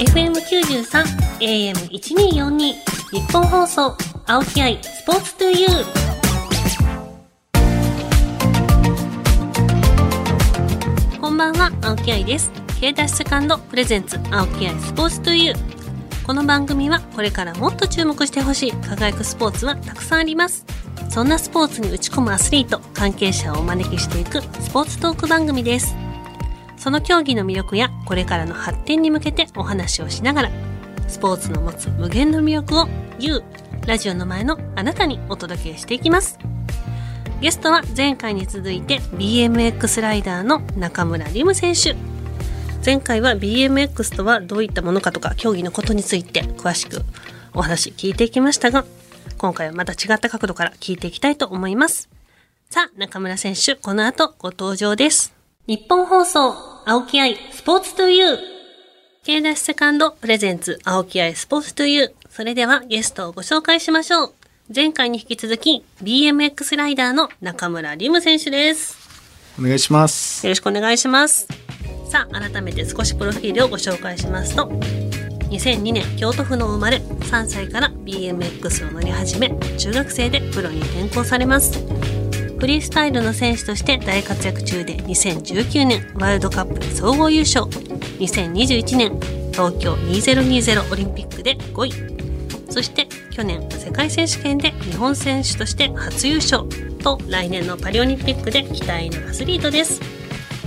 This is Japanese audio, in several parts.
FM93 AM1242 日本放送青木愛スポーツトゥユー。こんばんは青木愛です。K ダッシュセカンドプレゼンツ青木愛スポーツトゥユー。この番組はこれからもっと注目してほしい輝くスポーツはたくさんあります。そんなスポーツに打ち込むアスリート関係者をお招きしていくスポーツトーク番組です。その競技の魅力やこれからの発展に向けてお話をしながらスポーツの持つ無限の魅力を YOU ラジオの前のあなたにお届けしていきます。ゲストは前回に続いて BMX ライダーの中村輪夢選手。前回は BMX とはどういったものかとか競技のことについて詳しくお話聞いていきましたが今回はまた違った角度から聞いていきたいと思います。さあ中村選手この後ご登場です。日本放送青木愛スポーツトゥユー K ダッシュセカンドプレゼンツ青木愛スポーツトゥユーそれではゲストをご紹介しましょう。前回に引き続き BMX ライダーの中村輪夢選手です。お願いします。よろしくお願いします。さあ改めて少しプロフィールをご紹介しますと2002年京都府の生まれ3歳から BMX を乗り始め中学生でプロに転向されますフリースタイルの選手として大活躍中で2019年ワールドカップ総合優勝。2021年東京2020オリンピックで5位。そして去年世界選手権で日本選手として初優勝。と来年のパリオリンピックで期待のアスリートです。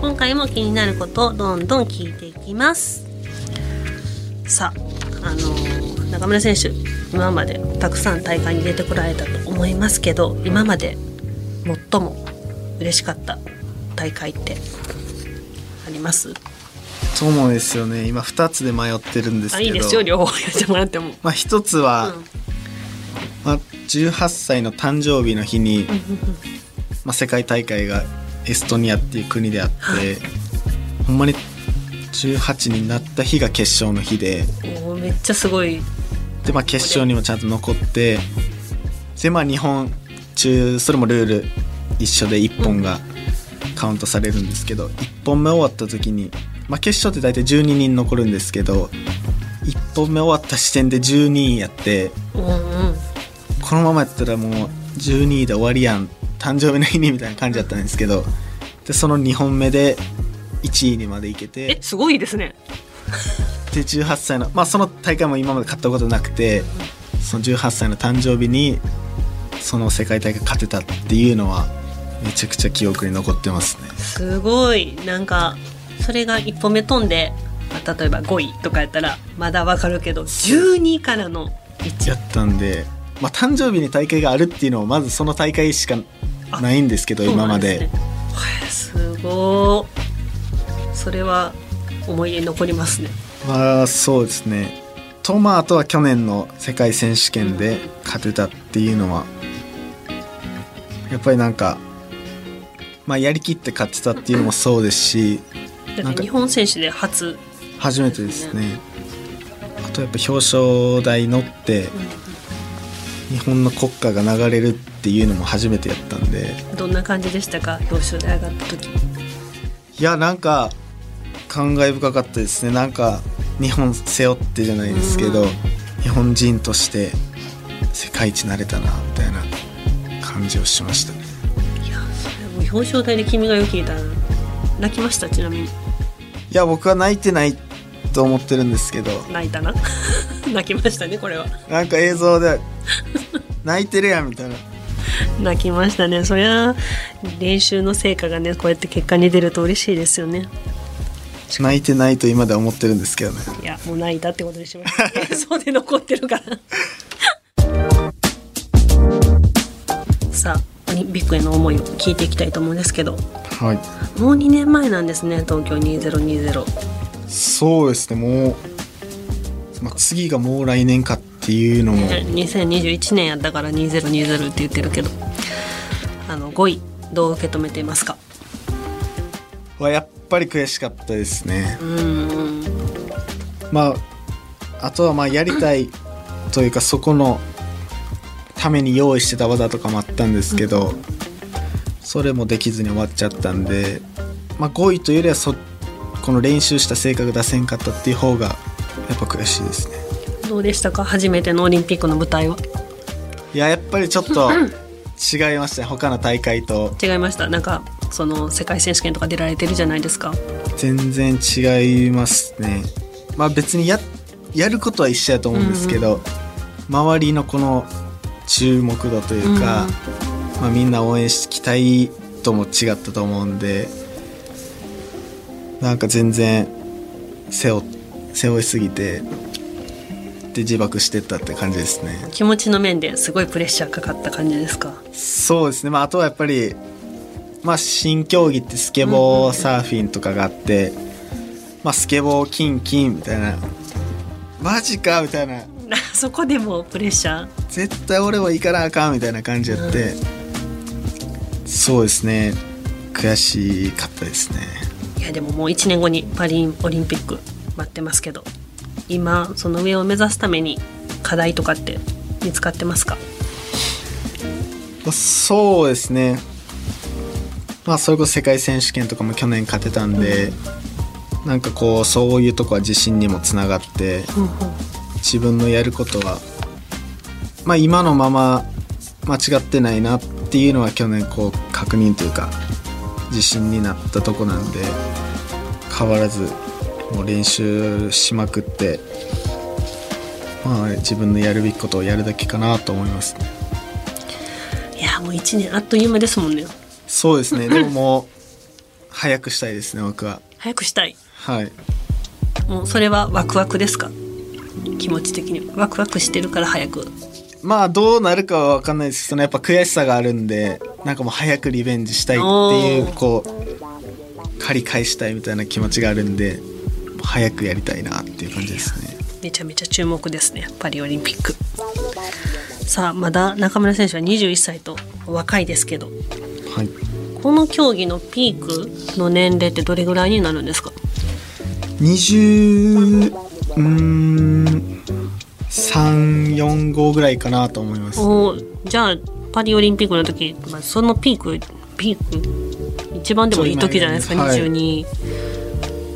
今回も気になることをどんどん聞いていきます。さああのー中村選手今までたくさん大会に出てこられたと思いますけど今まで最も嬉しかった大会ってあります？そうですよね。今2つで迷ってるんですけど。あいいですよ。両方やってもらっても、まあ、1つは、うん。まあ、18歳の誕生日の日に、まあ、世界大会がエストニアっていう国であって、ほんまに18になった日が決勝の日で。おーめっちゃすごい。で、まあ、決勝にもちゃんと残ってで、まあ、日本中それもルール一緒で1本がカウントされるんですけど、1本目終わった時に、まあ、決勝って大体12人残るんですけど1本目終わった時点で12位やってうんうんこのままやったらもう12位で終わりやん誕生日の日にみたいな感じだったんですけどでその2本目で1位にまで行けてえすごいですね。で18歳のまあその大会も今まで勝ったことなくてその18歳の誕生日にその世界大会勝てたっていうのはめちゃくちゃ記憶に残ってますね。すごい。なんかそれが1本目飛んでまあ例えば5位とかやったらまだわかるけど12位からの1やったんで、まあ、誕生日に大会があるっていうのはまずその大会しかないんですけど今まで。ねはいすごいそれは思い出に残りますね。まあそうですね。とまああとは去年の世界選手権で勝てたっていうのはやっぱりなんか、まあ、やりきって勝ってたっていうのもそうですしだなんか日本選手で初。初めてですね。あとやっぱ表彰台乗って日本の国歌が流れるっていうのも初めてやったんで。どんな感じでしたか？表彰台上がった時。いやなんか感慨深かったですね。なんか日本背負ってじゃないですけど、うん。日本人として世界一になれたなみたいな感じをしました。ねいやそれもう表彰台で君がよ聞いた。ら泣きましたちなみに。いや僕は泣いてないと思ってるんですけど。泣いたな。泣きましたねこれは。なんか映像で泣いてるやんみたいな。泣きましたね。そりゃ練習の成果がねこうやって結果に出ると嬉しいですよね。泣いてないと今では思ってるんですけどね。いやもう泣いたってことにしました そうで残ってるからさあオリンピックへの思いを聞いていきたいと思うんですけど。はい。もう2年前なんですね東京2020そうですねもう、まあ、次がもう来年かっていうのも。ね2021年やったから2020って言ってるけど。あの5位どう受け止めていますか？はやっぱり悔しかったですね。うーん。まああとはまあやりたいというかそこのために用意してた技とかもあったんですけど、それもできずに終わっちゃったんで、まあ、5位というよりはそこの練習した成果が出せんかったっていう方がややっぱ悔しいですね。どうでしたか？初めてのオリンピックの舞台は？いややっぱりちょっと違いましたね。他の大会と。違いました？なんかその世界選手権とか出られてるじゃないですか。全然違いますね。まあ別にややることは一緒やと思うんですけど、周りのこの注目度というか、まあ、みんな応援し期待とも違ったと思うんでなんか全然背負背負いすぎてで自爆してったって感じですね。気持ちの面ですごいプレッシャーかかった感じですか？そうですね。まああとはやっぱりまあ新競技ってスケボーサーフィンとかがあって、まあスケボー金金みたいなマジかみたいな。そこでもプレッシャー？絶対俺は行かなあかんみたいな感じやって、そうですね。悔しかったですね。いやでももう1年後にパリオリンピック待ってますけど今その上を目指すために課題とかって見つかってますか？そうですね。まあそれこそ世界選手権とかも去年勝てたんで、なんかこうそういうとこは自信にもつながって自分のやることはまあ今のまま間違ってないなっていうのは去年こう確認というか自信になったとこなんで変わらずもう練習しまくってまあ自分のやるべきことをやるだけかなと思います。ねいやもう1年あっという間ですもんね。そうですね。でももう早くしたいですね僕は。早くしたい。はい。もうそれはワクワクですか？気持ち的にワクワクしてるから早くまあどうなるかは分かんないですけどやっぱ悔しさがあるんでなんかもう早くリベンジしたいっていうこう借り返したいみたいな気持ちがあるんで早くやりたいなっていう感じですね。めちゃめちゃ注目ですね。パリオリンピック。さあまだ中村選手は21歳と若いですけど。はい。この競技のピークの年齢ってどれぐらいになるんですか？20うーん345ぐらいかなと思います。おーじゃあパリオリンピックの時、まあ、そのピークピーク一番でもいい時じゃないですか、はい。22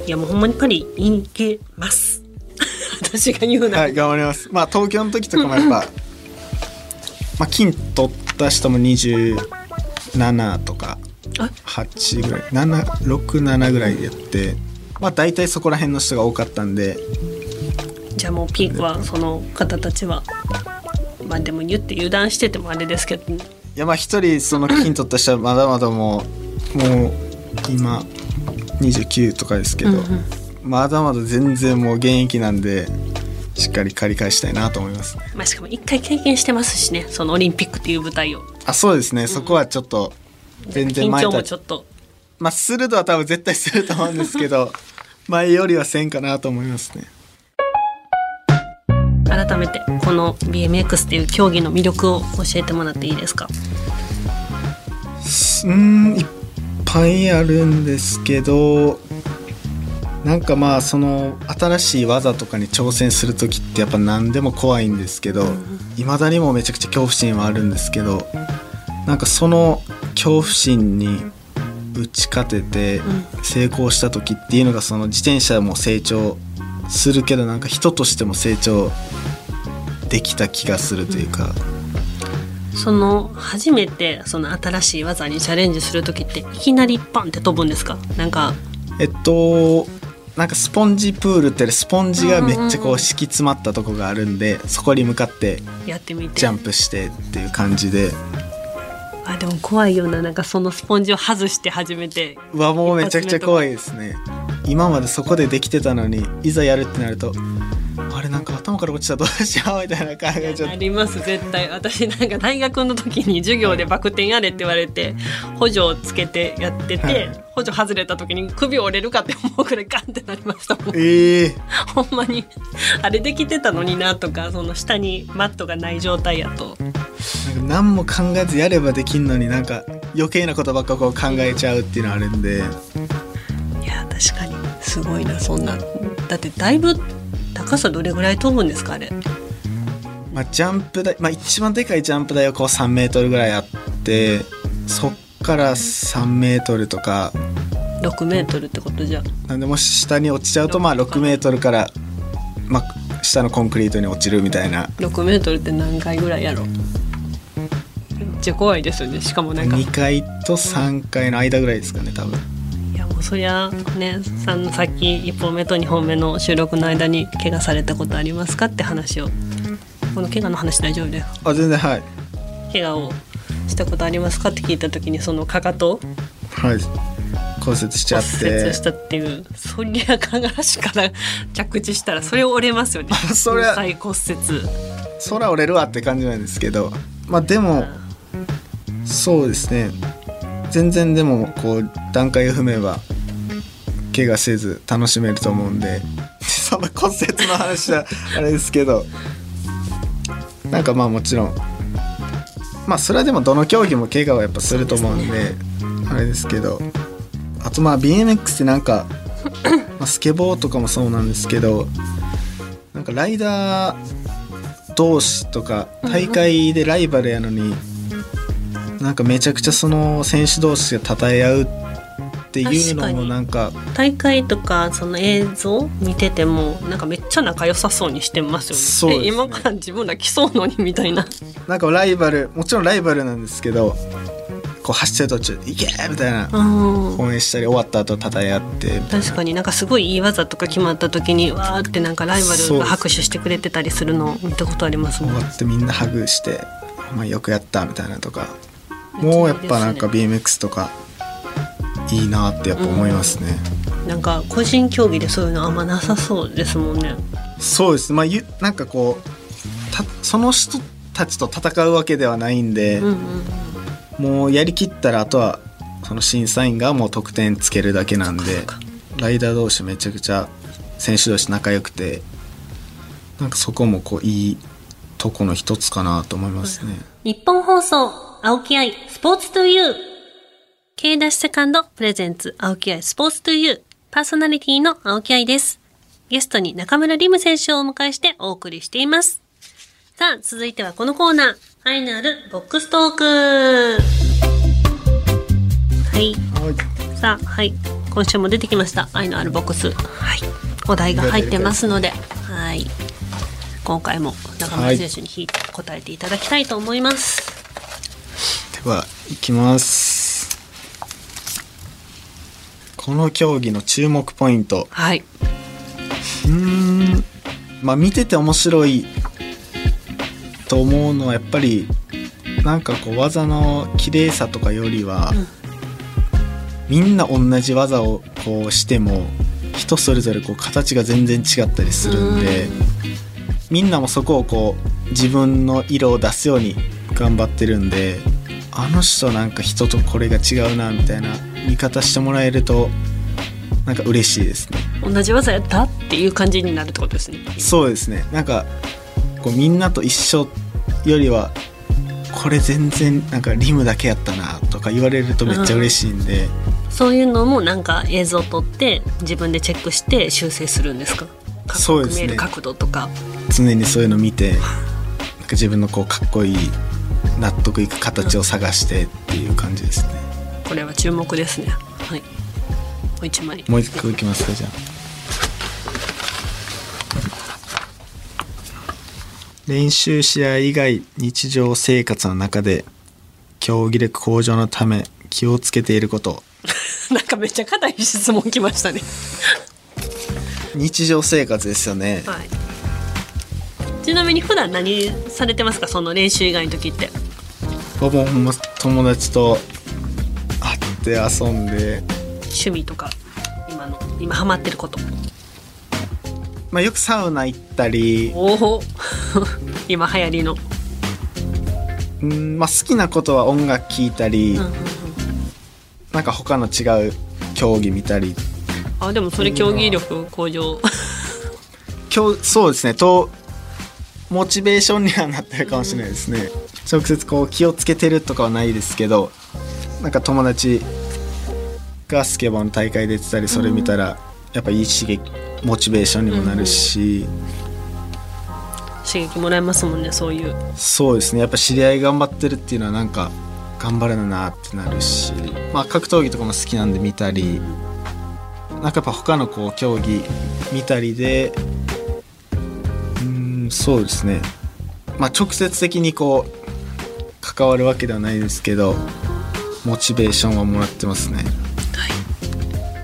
いやもうほんまにパリ行けます。私が言うなら、はい頑張ります。まあ東京の時とかもやっぱまあ金取った人も27とかあ8ぐらい767ぐらいでやってまあ大体そこら辺の人が多かったんでじゃあもうピークはその方たちはまあでも言って油断しててもあれですけどいやまあ一人その金取った人はまだまだもうもう今29とかですけど、うんうん。まだまだ全然もう現役なんでしっかり借り返したいなと思いますね。まあ、しかも一回経験してますしねそのオリンピックっていう舞台を。あそうですね、そこはちょっと全然緊張前とはもちょっと。まあするとは多分絶対すると思うんですけど 前よりはせんかなと思いますね改めてこの BMX っていう競技の魅力を教えてもらっていいですか？うーんいっぱいあるんですけどなんかまあその新しい技とかに挑戦する時ってやっぱ何でも怖いんですけどいまだにもめちゃくちゃ恐怖心はあるんですけどなんかその恐怖心に打ち勝てて成功した時っていうのがその自転車も成長するけどなんか人としても成長できた気がするというか。その初めてその新しい技にチャレンジする時っていきなりパンって飛ぶんですか？なんか。えっとなんかスポンジプールってスポンジがめっちゃこう敷き詰まったとこがあるんでそこに向かってやってみて。ジャンプしてっていう感じで。あでも怖いような。なんかそのスポンジを外して初めて。うわもうめちゃくちゃ怖いですね。今までそこでできてたのにいざやるってなるとあれなんから落ちたらどうしようみたいな考えちゃってあります絶対。私なんか大学の時に授業でバク転やれって言われて補助をつけてやってて、はい。補助外れた時に首折れるかって思うくらいガンってなりましたもん。ええ。ほんまに。あれできてたのになとかその下にマットがない状態やと。なんか何も考えずやればできんのになんか余計なことばっかこう考えちゃうっていうのあるんで。いや確かに。すごいなそんな。だってだいぶ高さどれぐらい飛ぶんですかあれ？まあ、ジャンプ台、まあ、一番でかいジャンプ台はこう3メートルぐらいあってそっから3メートルとか。6メートルってことじゃ。なんでもし下に落ちちゃうとまあ6メートルからまあ、下のコンクリートに落ちるみたいな。6メートルって何回ぐらいやろ？めっちゃ怖いですよね。しかもなんか。2階と3階の間ぐらいですかね多分そりゃねさんさっき1本目と2本目の収録の間に怪我されたことありますかって話を。この怪我の話大丈夫ですあ全然はい。怪我をしたことありますかって聞いた時にそのかかとはい。骨折しちゃっ骨折てしたっていうそりゃかがらしから着地したらそれ折れますよね。そりゃ。再骨折。空折れるわって感じなんですけど。まあでもそうですね全然でもこう段階を踏めば怪我せず楽しめると思うんでその骨折の話はあれですけどなんかまあもちろんまあそれはでもどの競技も怪我はやっぱすると思うんであれですけどあとまあ BMX ってなんか、ま、スケボーとかもそうなんですけどなんかライダー同士とか大会でライバルやのに、なんかめちゃくちゃその選手同士が称え合うっていうのもなんか大会とかその映像見ててもなんかめっちゃ仲良さそうにしてますよね。ね。え今から自分ら来そうのにみたいな。なんかライバルもちろんライバルなんですけどこう走ってる途中で「いけ!」みたいなうん。応援したり終わった後称え合って確かに。なんかすごいいい技とか決まった時にわーってなんかライバルが拍手してくれてたりするの見たことありますもん。終わってみんなハグして「お前よくやった」みたいなとかもうやっぱなんか BMX とかいいなってやっぱ思いますね。なんか個人競技でそういうのあんまなさそうですもんね。そうです。まあゆなんかこうたその人たちと戦うわけではないんで、うんうんもうやりきったらあとはその審査員がもう得点つけるだけなんでライダー同士めちゃくちゃ選手同士仲良くてなんかそこもこういいとこの一つかなと思いますね。日本放送青木愛スポーツトゥユー K ダッシュセカンドプレゼンツ青木愛スポーツトゥユーパーソナリティの青木愛です。ゲストに中村リム選手をお迎えしてお送りしています。さあ続いてはこのコーナー。愛のあるボックストーク。はい。はい。さあはい。今週も出てきました。愛のあるボックス。はい。お題が入ってますので。はい。今回も中村選手に答えていただきたいと思います、では行きます。この競技の注目ポイント。はい。うーん。まあ見てて面白いと思うのはやっぱりなんかこう技の綺麗さとかよりは、うん。みんな同じ技をこうしても人それぞれこう形が全然違ったりするんで、みんなもそこをこう自分の色を出すように頑張ってるんであの人なんか人とこれが違うなみたいな見方してもらえるとなんか嬉しいですね。同じ技やったっていう感じになるってことですね。そうですねなんかこうみんなと一緒よりはこれ全然なんかリムだけやったなとか言われるとめっちゃ嬉しいんで、そういうのもなんか映像を撮って自分でチェックして修正するんですか？かっこよく見える角度とか。常にそういうの見てなんか自分のこうかっこいい納得いく形を探してっていう感じですね。これは注目ですね。はい。もう一枚。もう一個いきますかじゃあ。練習試合以外日常生活の中で競技力向上のため気をつけていること なんかめっちゃ硬い質問きましたね。日常生活ですよねはい。ちなみに普段何されてますか？その練習以外の時って。ほぼほんま友達と会って遊んで、趣味とか今の今ハマってること。まあ、よくサウナ行ったり、おお。今流行りの。うんまあ、好きなことは音楽聴いたり、うんうんうんなんか他の違う競技見たりあでもそれ競技力向上。今日そうですねとモチベーションにはなってるかもしれないですね、直接こう気をつけてるとかはないですけどなんか友達がスケボーの大会出てたりそれ見たら、やっぱいい刺激モチベーションにもなるし、刺激もらえますもんねそういう。そうですね。やっぱ知り合い頑張ってるっていうのはなんか頑張るなってなるし、まあ、格闘技とかも好きなんで見たり。なんかやっぱ他のこう競技見たりでうんそうですね。まあ直接的にこう関わるわけではないですけどモチベーションはもらってますね。はい。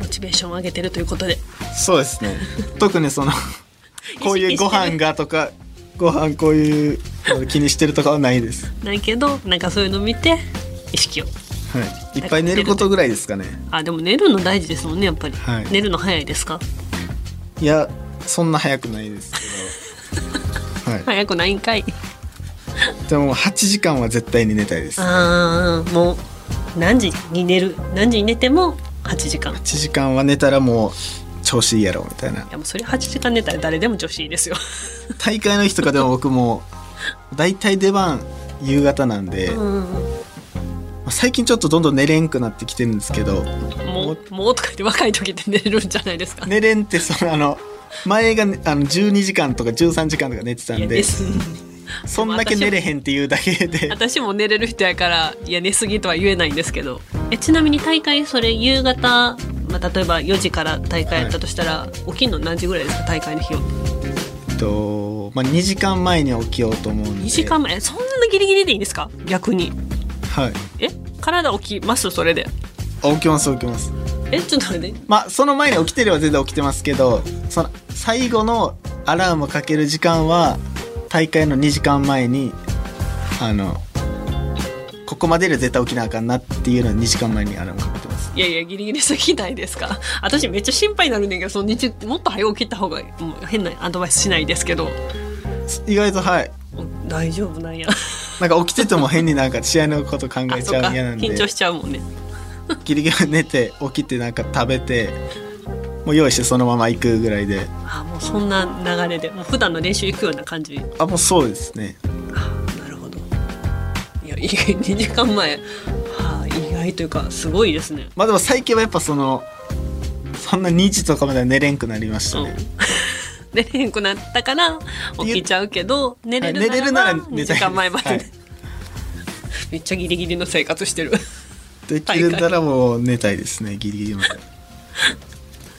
モチベーションを上げてるということで。そうですね。特にその こういうご飯がとかご飯こういうの気にしてるとかはないです。ないけどなんかそういうの見て意識を。はい。いっぱい寝ることぐらいですかね。あでも寝るの大事ですもんねやっぱり、はい。寝るの早いですか？いやそんな早くないですけど。はい。早くないんかいでも8時間は絶対に寝たいです。8ああもう何時に寝る何時に寝ても8時間。い時間は寝たらもう調子いいやろみたいな。やもうそれ8時間寝たら誰でも女子いいですよ。大会の日とかでも僕も大体出番夕方なんで、まうん。あ最近ちょっとどんどん寝れんくなってきてるんですけどもうもうとか言って若い時って寝れるんじゃないですか。寝れんってそのあの前がねあの12時間とか13時間とか寝てたんでそんだけ寝れへんっていうだけで。私も寝れる人やからいや寝すぎとは言えないんですけど。えちなみに大会それ夕方、まあ、例えば4時から大会やったとしたら、起きんの何時ぐらいですか大会の日はえっと、まあ、2時間前に起きようと思うんで。2時間前？えそんなギリギリでいいんですか？逆に。はい。え？体起きます？それで。あ起きます起きます。えちょっと待って。まあその前に起きてれば全然起きてますけどその最後のアラームをかける時間は大会の2時間前にあのここまでで絶対起きなあかんなっていうのを2時間前にアラームかけてます。いやいやギリギリすぎないですか？私めっちゃ心配になるんだけどその日もっと早起きた方がもう変なアドバイスしないですけど。意外とはい。大丈夫なんや。なんか起きてても変になんか試合のこと考えちゃう嫌なんで。緊張しちゃうもんね。ギリギリ寝て起きてなんか食べてもう用意してそのまま行くぐらいで。あもうそんな流れで。もう普段の練習行くような感じ。あもうそうですね。なるほど。いやい2時間前。はあ意外というかすごいですね。まあでも最近はやっぱそのそんな2時とかまでは寝れんくなりましたうん。ね、寝れへんくなったから起きちゃうけど寝れるならはい寝れるなら2時間前まで、はい。めっちゃギリギリの生活してる。できるならもう寝たいですね。ギリギリまで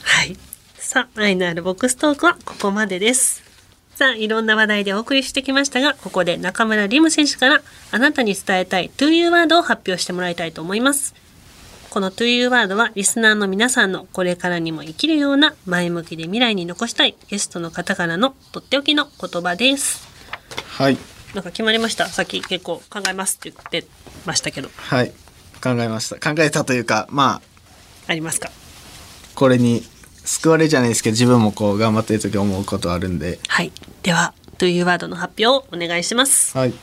はい。さあ、愛のあるボックストークはここまでです。さあ、いろんな話題でお送りしてきましたが、ここで中村リム選手からあなたに伝えたい To You ワードを発表してもらいたいと思います。この To You ワードはリスナーの皆さんのこれからにも生きるような前向きで未来に残したいゲストの方からのとっておきの言葉です。はいなんか決まりました？さっき結構考えますって言ってましたけど、はい考えました考えたというかまあありますか？これに救われじゃないですけど自分もこう頑張ってる時思うことあるんで。はい。では、To You ワードの発表をお願いします。はい。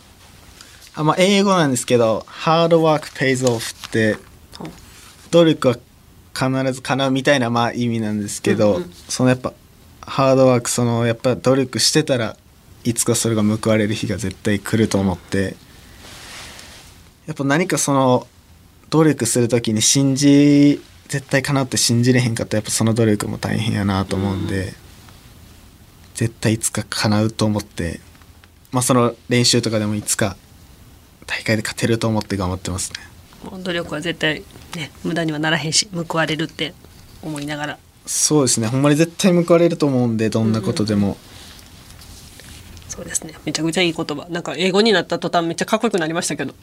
あまあ英語なんですけど「hard work pays off」って努力は必ず叶うみたいなまあ意味なんですけど、うんうん。そのやっぱハードワークそのやっぱ努力してたらいつかそれが報われる日が絶対来ると思って。やっぱ何かその努力する時に信じ絶対叶うって信じれへんかったらやっぱその努力も大変やなと思うんで、絶対いつか叶うと思ってまあその練習とかでもいつか大会で勝てると思って頑張ってますね。努力は絶対ね無駄にはならへんし報われるって思いながら。そうですね。ほんまに絶対報われると思うんでどんなことでも、そうですね。めちゃくちゃいい言葉。なんか英語になった途端めっちゃかっこよくなりましたけど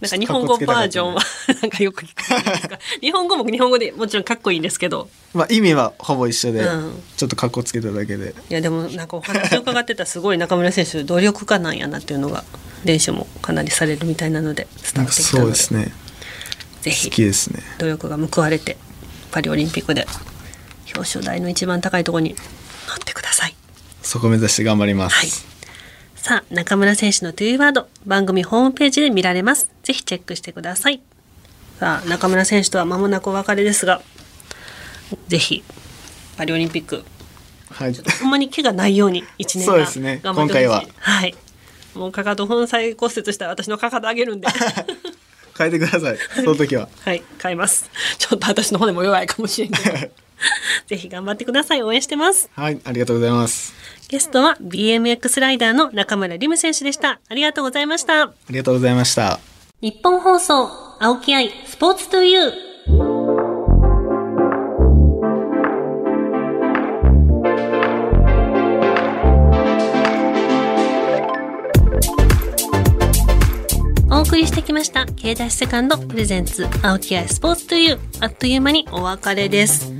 なんか日本語バージョンは なんかよく聞く 日本語も日本語でもちろんかっこいいんですけど。まあ意味はほぼ一緒で、うん。ちょっとかっこつけただけで。いやでもなんかお話を伺ってたらすごい中村選手努力家なんやなっていうのが練習もかなりされるみたいなのでてきたので。うですね。好ぜひきですね。努力が報われてパリオリンピックで表彰台の一番高いところに乗ってください。そこ目指して頑張ります、はいさあ、中村選手のトゥーワード、番組ホームページで見られます。ぜひチェックしてください。さあ、中村選手とは間もなくお別れですが、ぜひ、パリオリンピック、はいほんまに怪我ないように1年間そうですね頑張ってほしい。今回ははい。もうかかと本細骨折したら私のかかと上げるんで。変えてください その時ははい、買います。ちょっと私の骨も弱いかもしれんけど。ぜひ頑張ってください。応援してます。はい、ありがとうございます。ゲストは BMX ライダーの中村リム選手でした。ありがとうございました。ありがとうございました。日本放送、青木愛、スポーツトゥユー。お送りしてきました、K ダッセカンドプレゼンツ、青木愛スポーツという、あっという間にお別れです。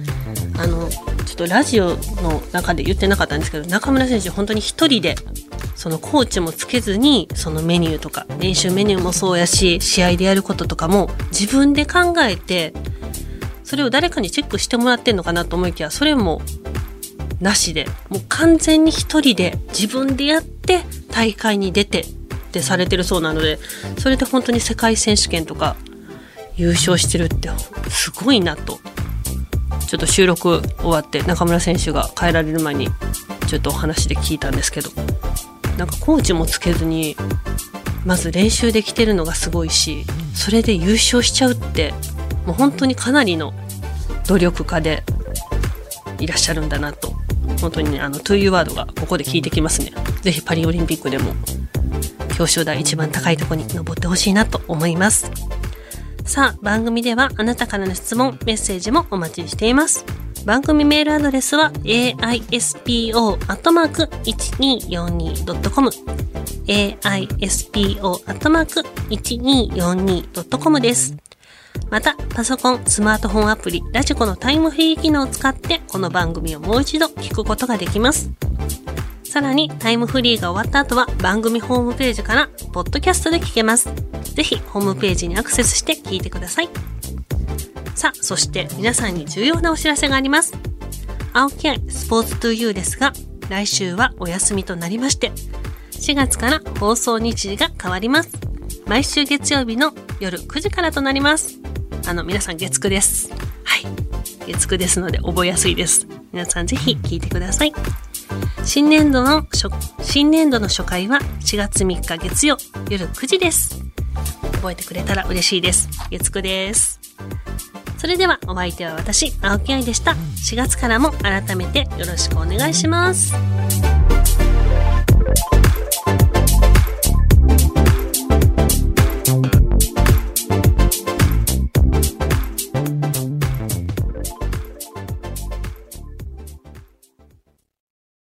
あの、ちょっとラジオの中で言ってなかったんですけど、中村選手本当に一人で、そのコーチもつけずに、そのメニューとか、練習メニューもそうやし、試合でやることとかも自分で考えて、それを誰かにチェックしてもらってんのかなと思いきや、それもなしで、もう完全に一人で自分でやって大会に出てってされてるそうなので、それで本当に世界選手権とか優勝してるってすごいなと。ちょっと収録終わって中村選手が帰られる前にちょっとお話で聞いたんですけど、なんかコーチもつけずに、まず練習できてるのがすごいし、それで優勝しちゃうって、もう本当にかなりの努力家でいらっしゃるんだなと。本当にね、あの、トゥーユーワードがここで聞いてきますね。ぜひパリオリンピックでも表彰台一番高いとこに登ってほしいなと思います。さあ、番組ではあなたからの質問、メッセージもお待ちしています。番組メールアドレスは aispo.1242.com aispo.1242.com です。また、パソコン、スマートフォンアプリ、ラジコのタイムフリー機能を使って、この番組をもう一度聞くことができます。さらに、タイムフリーが終わった後は、番組ホームページから、ポッドキャストで聞けます。ぜひ、ホームページにアクセスして聞いてください。さあ、そして、皆さんに重要なお知らせがあります。青木愛スポーツトゥーユーですが、来週はお休みとなりまして、4月から放送日時が変わります。毎週月曜日の夜9時からとなります。あの、皆さん月9です。はい。月9ですので覚えやすいです。皆さんぜひ聞いてください。新年度の初、新年度の初回は4月3日月曜夜9時です。覚えてくれたら嬉しいです。月9です。それではお相手は私、青木愛でした。4月からも改めてよろしくお願いします。